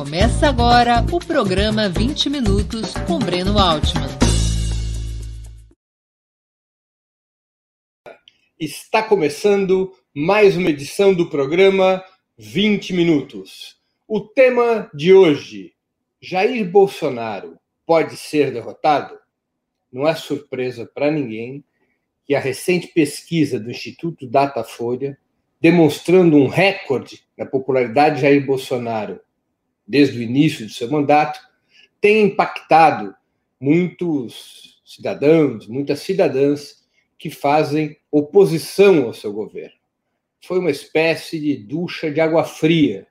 Começa agora o programa 20 Minutos com Breno Altman. Está começando mais uma edição do programa 20 Minutos. O tema de hoje: Jair Bolsonaro pode ser derrotado? Não é surpresa para ninguém que a recente pesquisa do Instituto Datafolha, demonstrando um recorde na popularidade de Jair Bolsonaro desde o início do seu mandato, tem impactado muitos cidadãos, muitas cidadãs que fazem oposição ao seu governo. Foi uma espécie de ducha de água fria.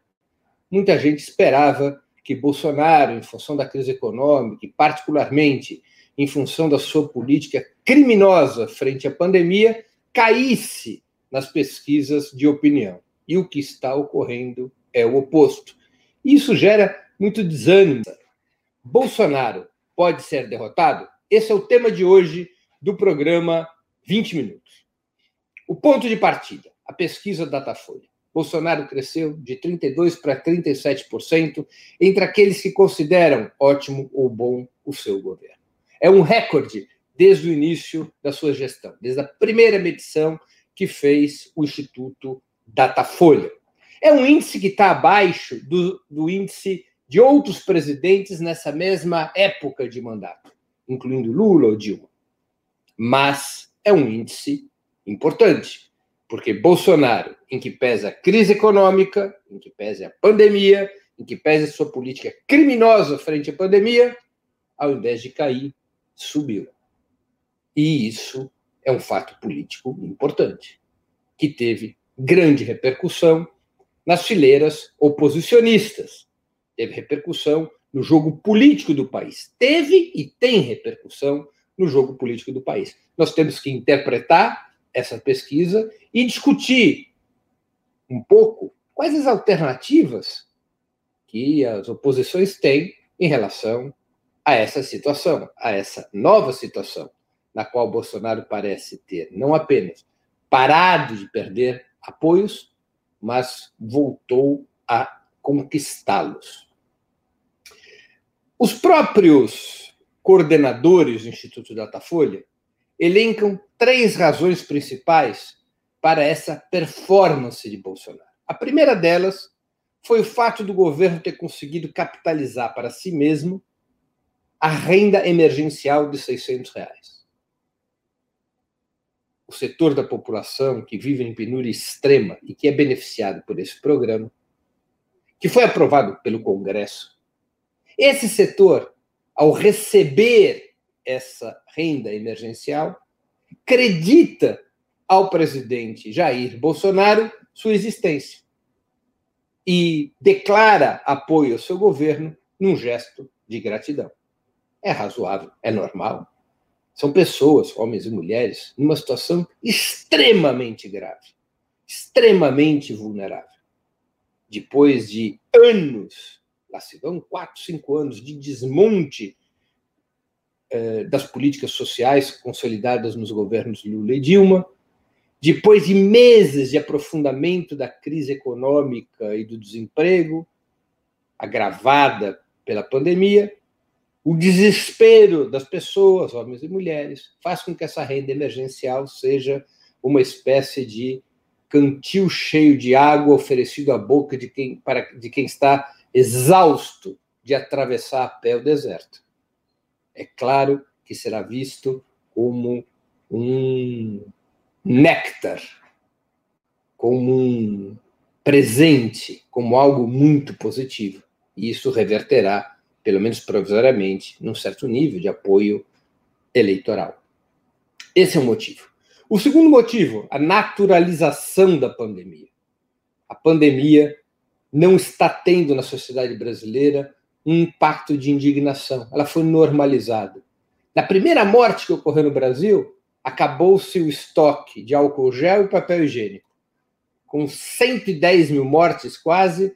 Muita gente esperava que Bolsonaro, em função da crise econômica e, particularmente, em função da sua política criminosa frente à pandemia, caísse nas pesquisas de opinião. E o que está ocorrendo é o oposto. Isso gera muito desânimo. Bolsonaro pode ser derrotado? Esse é o tema de hoje do programa 20 Minutos. O ponto de partida, a pesquisa Datafolha. Bolsonaro cresceu de 32% para 37% entre aqueles que consideram ótimo ou bom o seu governo. É um recorde desde o início da sua gestão, desde a primeira medição que fez o Instituto Datafolha. É um índice que está abaixo do, do índice de outros presidentes nessa mesma época de mandato, incluindo Lula ou Dilma. Mas é um índice importante, porque Bolsonaro, em que pesa a crise econômica, em que pesa a pandemia, em que pesa sua política criminosa frente à pandemia, ao invés de cair, subiu. E isso é um fato político importante, que teve grande repercussão nas fileiras oposicionistas. Teve repercussão no jogo político do país. Teve e tem repercussão no jogo político do país. Nós temos que interpretar essa pesquisa e discutir um pouco quais as alternativas que as oposições têm em relação a essa situação, a essa nova situação, na qual Bolsonaro parece ter não apenas parado de perder apoios, mas voltou a conquistá-los. Os próprios coordenadores do Instituto Datafolha elencam três razões principais para essa performance de Bolsonaro. A primeira delas foi o fato do governo ter conseguido capitalizar para si mesmo a renda emergencial de 600 reais o setor da população que vive em penúria extrema e que é beneficiado por esse programa, que foi aprovado pelo Congresso, esse setor, ao receber essa renda emergencial, acredita ao presidente Jair Bolsonaro sua existência e declara apoio ao seu governo num gesto de gratidão. É razoável, é normal. São pessoas, homens e mulheres, numa situação extremamente grave, extremamente vulnerável. Depois de anos, lá se vão quatro, cinco anos de desmonte eh, das políticas sociais consolidadas nos governos Lula e Dilma, depois de meses de aprofundamento da crise econômica e do desemprego, agravada pela pandemia, o desespero das pessoas, homens e mulheres, faz com que essa renda emergencial seja uma espécie de cantil cheio de água oferecido à boca de quem, para, de quem está exausto de atravessar a pé o deserto. É claro que será visto como um néctar, como um presente, como algo muito positivo. E isso reverterá pelo menos provisoriamente, num certo nível de apoio eleitoral. Esse é o motivo. O segundo motivo, a naturalização da pandemia. A pandemia não está tendo na sociedade brasileira um impacto de indignação, ela foi normalizada. Na primeira morte que ocorreu no Brasil, acabou-se o estoque de álcool gel e papel higiênico. Com 110 mil mortes, quase,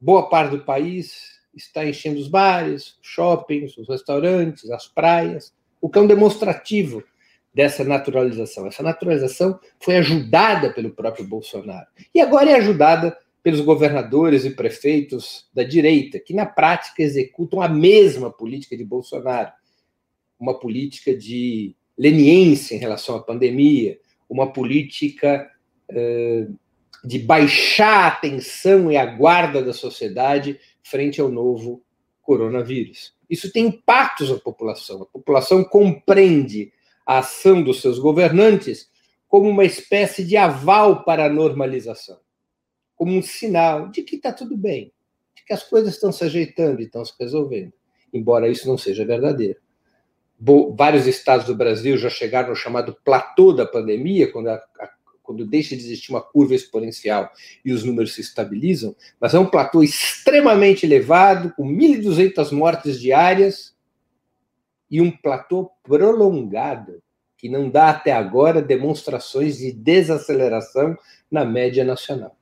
boa parte do país está enchendo os bares, shoppings, os restaurantes, as praias, o que é um demonstrativo dessa naturalização. Essa naturalização foi ajudada pelo próprio Bolsonaro e agora é ajudada pelos governadores e prefeitos da direita, que na prática executam a mesma política de Bolsonaro, uma política de leniência em relação à pandemia, uma política eh, de baixar a atenção e a guarda da sociedade frente ao novo coronavírus. Isso tem impactos na população. A população compreende a ação dos seus governantes como uma espécie de aval para a normalização, como um sinal de que está tudo bem, de que as coisas estão se ajeitando e estão se resolvendo, embora isso não seja verdadeiro. Vários estados do Brasil já chegaram no chamado platô da pandemia, quando, a, a, quando deixa de existir uma curva exponencial e os números se estabilizam, mas é um platô extremamente elevado, com 1.200 mortes diárias, e um platô prolongado que não dá até agora demonstrações de desaceleração na média nacional.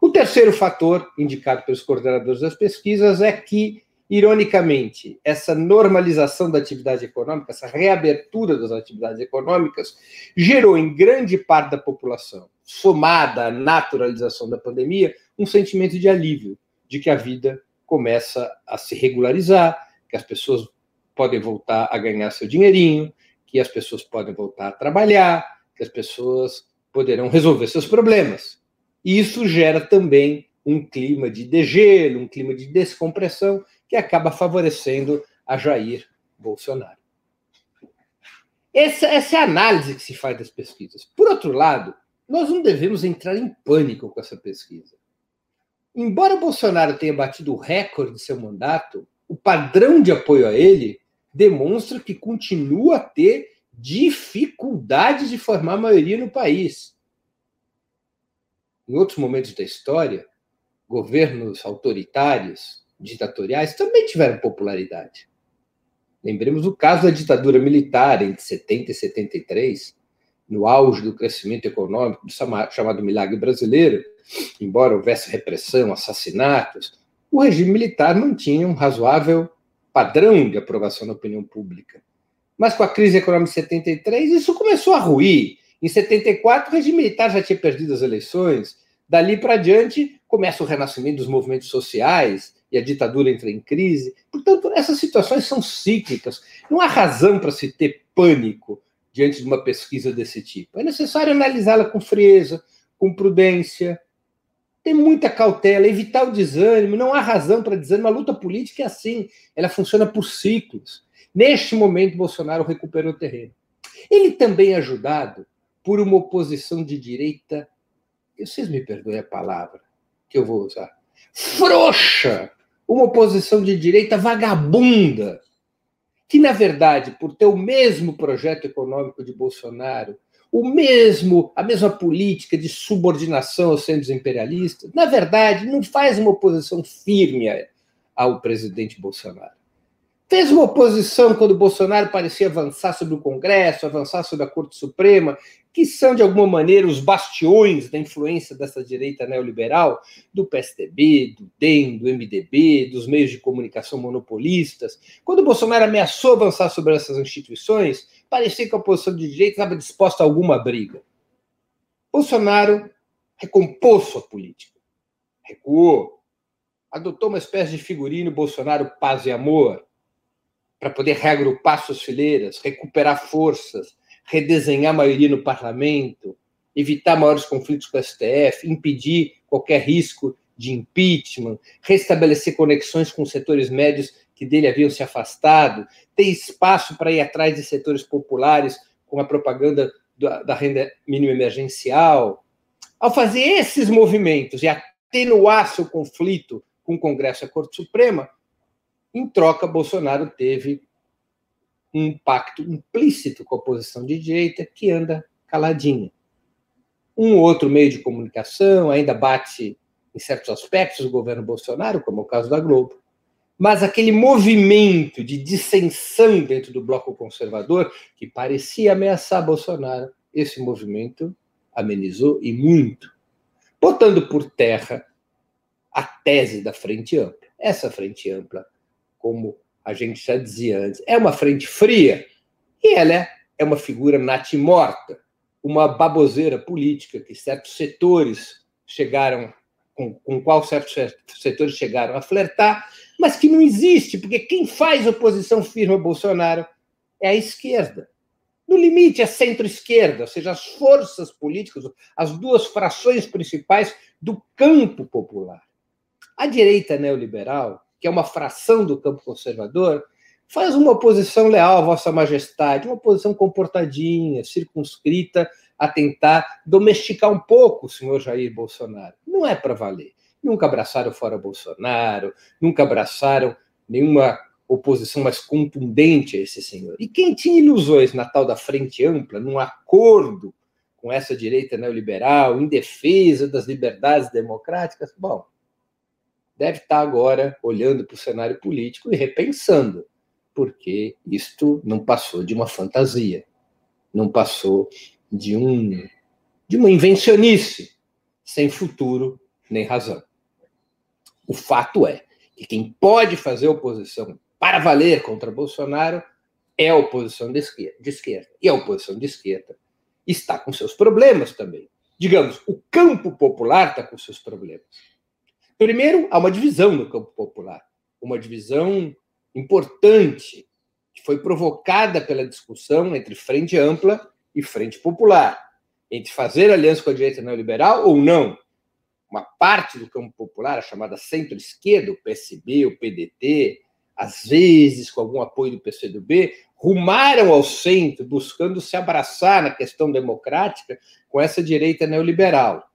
O terceiro fator indicado pelos coordenadores das pesquisas é que, ironicamente, essa normalização da atividade econômica, essa reabertura das atividades econômicas, gerou em grande parte da população, somada à naturalização da pandemia, um sentimento de alívio, de que a vida começa a se regularizar, que as pessoas podem voltar a ganhar seu dinheirinho, que as pessoas podem voltar a trabalhar, que as pessoas poderão resolver seus problemas. E isso gera também um clima de degelo, um clima de descompressão que acaba favorecendo a Jair Bolsonaro. Essa, essa é a análise que se faz das pesquisas. Por outro lado, nós não devemos entrar em pânico com essa pesquisa. Embora Bolsonaro tenha batido o recorde de seu mandato, o padrão de apoio a ele demonstra que continua a ter dificuldades de formar maioria no país. Em outros momentos da história, governos autoritários, ditatoriais, também tiveram popularidade. Lembremos o caso da ditadura militar entre 70 e 73, no auge do crescimento econômico do chamado milagre brasileiro, embora houvesse repressão, assassinatos, o regime militar mantinha um razoável padrão de aprovação na opinião pública. Mas com a crise econômica de 73, isso começou a ruir. Em 74, o regime militar já tinha perdido as eleições. Dali para diante, começa o renascimento dos movimentos sociais e a ditadura entra em crise. Portanto, essas situações são cíclicas. Não há razão para se ter pânico diante de uma pesquisa desse tipo. É necessário analisá-la com frieza, com prudência, ter muita cautela, evitar o desânimo, não há razão para desânimo. A luta política é assim, ela funciona por ciclos. Neste momento, Bolsonaro recuperou terreno. Ele também é ajudado por uma oposição de direita, vocês me perdoem a palavra que eu vou usar, frouxa, uma oposição de direita vagabunda, que, na verdade, por ter o mesmo projeto econômico de Bolsonaro, o mesmo, a mesma política de subordinação aos centros imperialistas, na verdade, não faz uma oposição firme ao presidente Bolsonaro. Fez uma oposição quando Bolsonaro parecia avançar sobre o Congresso, avançar sobre a Corte Suprema, que são, de alguma maneira, os bastiões da influência dessa direita neoliberal, do PSDB, do DEM, do MDB, dos meios de comunicação monopolistas. Quando Bolsonaro ameaçou avançar sobre essas instituições, parecia que a oposição de direita estava disposta a alguma briga. Bolsonaro recompôs sua política, recuou, adotou uma espécie de figurino Bolsonaro paz e amor, para poder reagrupar suas fileiras, recuperar forças, redesenhar a maioria no parlamento, evitar maiores conflitos com o STF, impedir qualquer risco de impeachment, restabelecer conexões com setores médios que dele haviam se afastado, ter espaço para ir atrás de setores populares com a propaganda da renda mínima emergencial. Ao fazer esses movimentos e atenuar seu conflito com o Congresso e a Corte Suprema, em troca, Bolsonaro teve um pacto implícito com a oposição de direita que anda caladinha. Um outro meio de comunicação ainda bate em certos aspectos o governo Bolsonaro, como é o caso da Globo mas aquele movimento de dissensão dentro do bloco conservador, que parecia ameaçar Bolsonaro, esse movimento amenizou e muito, botando por terra a tese da frente ampla. Essa frente ampla, como a gente já dizia antes, é uma frente fria e ela é uma figura natimorta, uma baboseira política que certos setores chegaram com, com qual certos setores chegaram a flertar, mas que não existe, porque quem faz oposição firme ao Bolsonaro é a esquerda. No limite, é centro-esquerda, ou seja, as forças políticas, as duas frações principais do campo popular. A direita neoliberal, que é uma fração do campo conservador, faz uma oposição leal à Vossa Majestade, uma oposição comportadinha, circunscrita a tentar domesticar um pouco o senhor Jair Bolsonaro. Não é para valer. Nunca abraçaram fora Bolsonaro, nunca abraçaram nenhuma oposição mais contundente a esse senhor. E quem tinha ilusões na tal da frente ampla, num acordo com essa direita neoliberal, em defesa das liberdades democráticas, bom, deve estar agora olhando para o cenário político e repensando, porque isto não passou de uma fantasia, não passou de um de uma invencionice sem futuro nem razão. O fato é que quem pode fazer oposição para valer contra Bolsonaro é a oposição de esquerda, de esquerda. E a oposição de esquerda está com seus problemas também. Digamos, o campo popular está com seus problemas. Primeiro, há uma divisão no campo popular, uma divisão importante que foi provocada pela discussão entre frente ampla e frente popular, entre fazer aliança com a direita neoliberal ou não. Uma parte do campo popular, a chamada centro-esquerda, o PSB, o PDT, às vezes com algum apoio do PCdoB, rumaram ao centro, buscando se abraçar na questão democrática com essa direita neoliberal.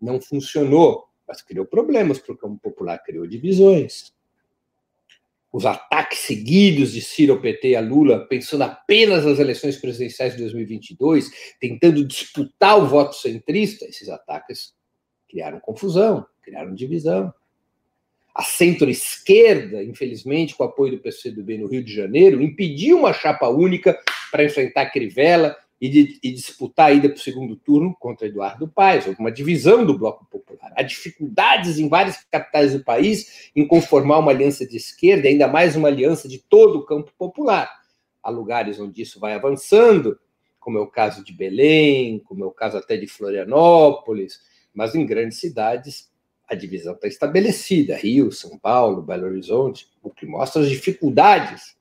Não funcionou, mas criou problemas para o campo popular, criou divisões. Os ataques seguidos de Ciro ao PT e a Lula, pensando apenas nas eleições presidenciais de 2022, tentando disputar o voto centrista, esses ataques criaram confusão, criaram divisão. A centro-esquerda, infelizmente, com o apoio do PCdoB no Rio de Janeiro, impediu uma chapa única para enfrentar Crivella e, de, e disputar a ida para o segundo turno contra Eduardo Paes. Uma divisão do Bloco Popular. Há dificuldades em várias capitais do país em conformar uma aliança de esquerda, ainda mais uma aliança de todo o campo popular. Há lugares onde isso vai avançando, como é o caso de Belém, como é o caso até de Florianópolis, mas em grandes cidades a divisão está estabelecida, Rio, São Paulo, Belo Horizonte, o que mostra as dificuldades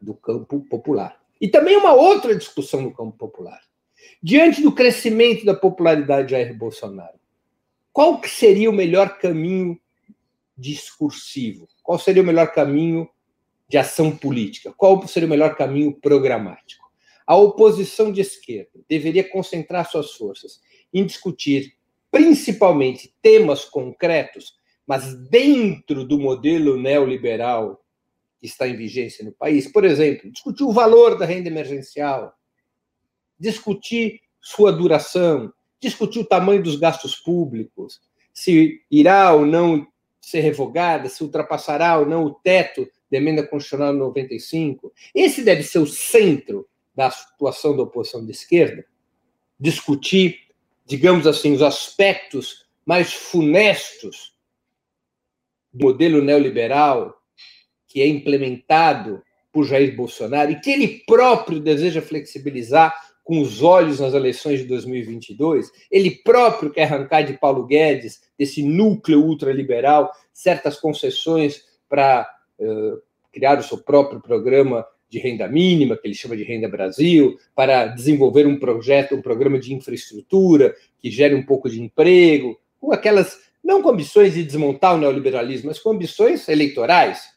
do campo popular. E também uma outra discussão no campo popular. Diante do crescimento da popularidade de Jair Bolsonaro, qual que seria o melhor caminho discursivo? Qual seria o melhor caminho de ação política? Qual seria o melhor caminho programático? A oposição de esquerda deveria concentrar suas forças em discutir principalmente temas concretos, mas dentro do modelo neoliberal que está em vigência no país. Por exemplo, discutir o valor da renda emergencial, discutir sua duração, discutir o tamanho dos gastos públicos, se irá ou não ser revogada, se ultrapassará ou não o teto da emenda constitucional 95. Esse deve ser o centro da situação da oposição de esquerda. Discutir digamos assim, os aspectos mais funestos do modelo neoliberal que é implementado por Jair Bolsonaro e que ele próprio deseja flexibilizar com os olhos nas eleições de 2022, ele próprio quer arrancar de Paulo Guedes, desse núcleo ultraliberal, certas concessões para uh, criar o seu próprio programa de renda mínima, que ele chama de Renda Brasil, para desenvolver um projeto, um programa de infraestrutura que gere um pouco de emprego, com aquelas, não com ambições de desmontar o neoliberalismo, mas com ambições eleitorais.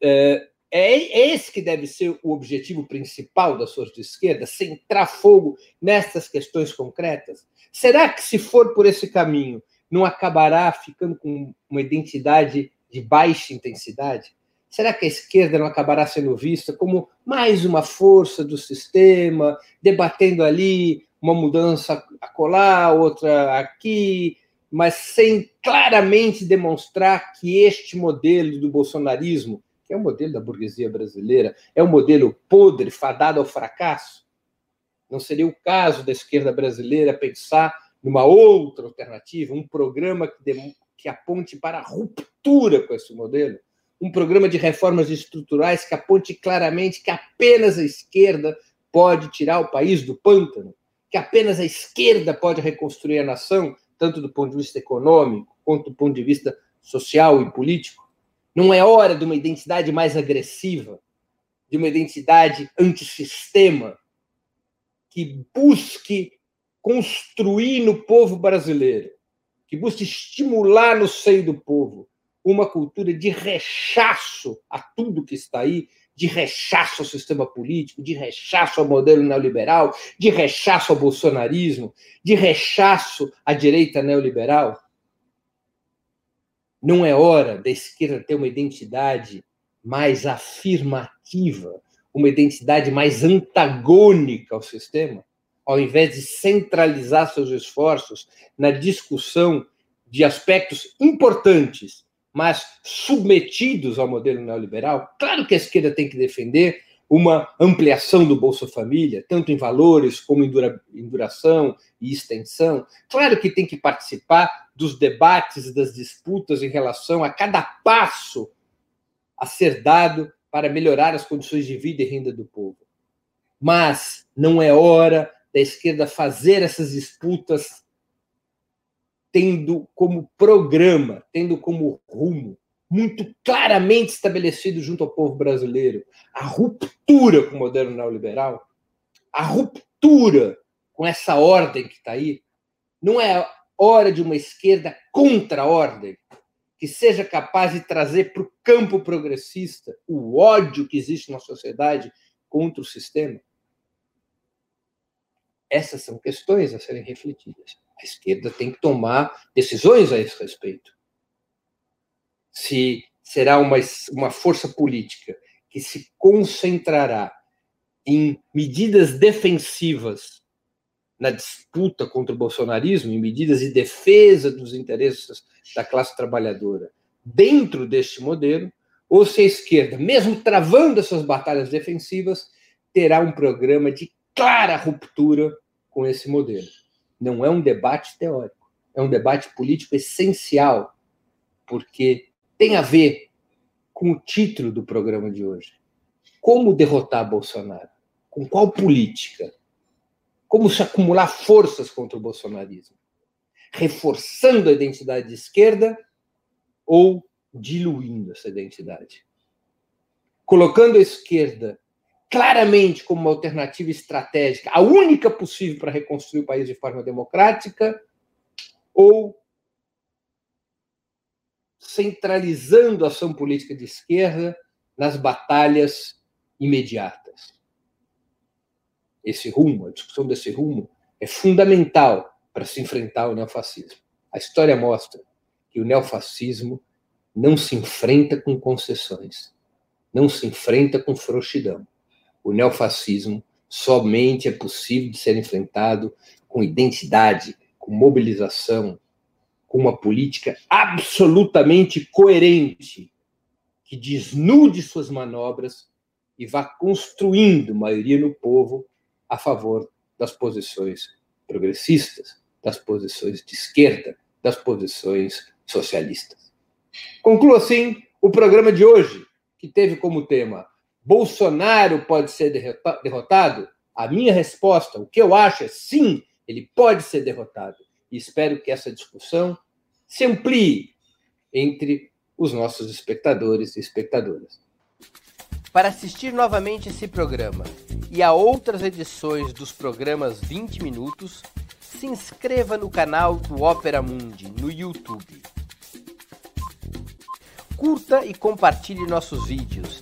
É? é? Esse que deve ser o objetivo principal das forças de esquerda, centrar fogo nessas questões concretas? Será que, se for por esse caminho, não acabará ficando com uma identidade de baixa intensidade? Será que a esquerda não acabará sendo vista como mais uma força do sistema, debatendo ali uma mudança acolá, outra aqui, mas sem claramente demonstrar que este modelo do bolsonarismo, que é o modelo da burguesia brasileira, é um modelo podre, fadado ao fracasso? Não seria o caso da esquerda brasileira pensar numa outra alternativa, um programa que, que aponte para a ruptura com esse modelo? um programa de reformas estruturais que aponte claramente que apenas a esquerda pode tirar o país do pântano, que apenas a esquerda pode reconstruir a nação, tanto do ponto de vista econômico quanto do ponto de vista social e político? Não é hora de uma identidade mais agressiva, de uma identidade antissistema, que busque construir no povo brasileiro, que busque estimular no seio do povo uma cultura de rechaço a tudo que está aí, de rechaço ao sistema político, de rechaço ao modelo neoliberal, de rechaço ao bolsonarismo, de rechaço à direita neoliberal? Não é hora da esquerda ter uma identidade mais afirmativa, uma identidade mais antagônica ao sistema, ao invés de centralizar seus esforços na discussão de aspectos importantes mas submetidos ao modelo neoliberal. Claro que a esquerda tem que defender uma ampliação do Bolsa Família, tanto em valores como em, dura, em duração e extensão. Claro que tem que participar dos debates e das disputas em relação a cada passo a ser dado para melhorar as condições de vida e renda do povo. Mas não é hora da esquerda fazer essas disputas tendo como programa, tendo como rumo muito claramente estabelecido junto ao povo brasileiro a ruptura com o moderno neoliberal, a ruptura com essa ordem que está aí. Não é hora de uma esquerda contra a ordem, que seja capaz de trazer para o campo progressista o ódio que existe na sociedade contra o sistema. Essas são questões a serem refletidas. A esquerda tem que tomar decisões a esse respeito. Se será uma, uma força política que se concentrará em medidas defensivas na disputa contra o bolsonarismo, em medidas de defesa dos interesses da classe trabalhadora dentro deste modelo, ou se a esquerda, mesmo travando essas batalhas defensivas, terá um programa de clara ruptura com esse modelo. Não é um debate teórico, é um debate político essencial, porque tem a ver com o título do programa de hoje. Como derrotar Bolsonaro? Com qual política? Como se acumular forças contra o bolsonarismo? Reforçando a identidade de esquerda ou diluindo essa identidade? Colocando a esquerda claramente como uma alternativa estratégica, a única possível para reconstruir o país de forma democrática, ou centralizando a ação política de esquerda nas batalhas imediatas. Esse rumo, a discussão desse rumo, é fundamental para se enfrentar o neofascismo. A história mostra que o neofascismo não se enfrenta com concessões, não se enfrenta com frouxidão o neofascismo somente é possível de ser enfrentado com identidade, com mobilização, com uma política absolutamente coerente, que desnude suas manobras e vá construindo maioria no povo a favor das posições progressistas, das posições de esquerda, das posições socialistas. Concluo assim o programa de hoje, que teve como tema Bolsonaro pode ser derrotado? A minha resposta, o que eu acho é sim, ele pode ser derrotado. E espero que essa discussão se amplie entre os nossos espectadores e espectadoras. Para assistir novamente esse programa e a outras edições dos programas 20 Minutos, se inscreva no canal do Opera Mundi no YouTube. Curta e compartilhe nossos vídeos.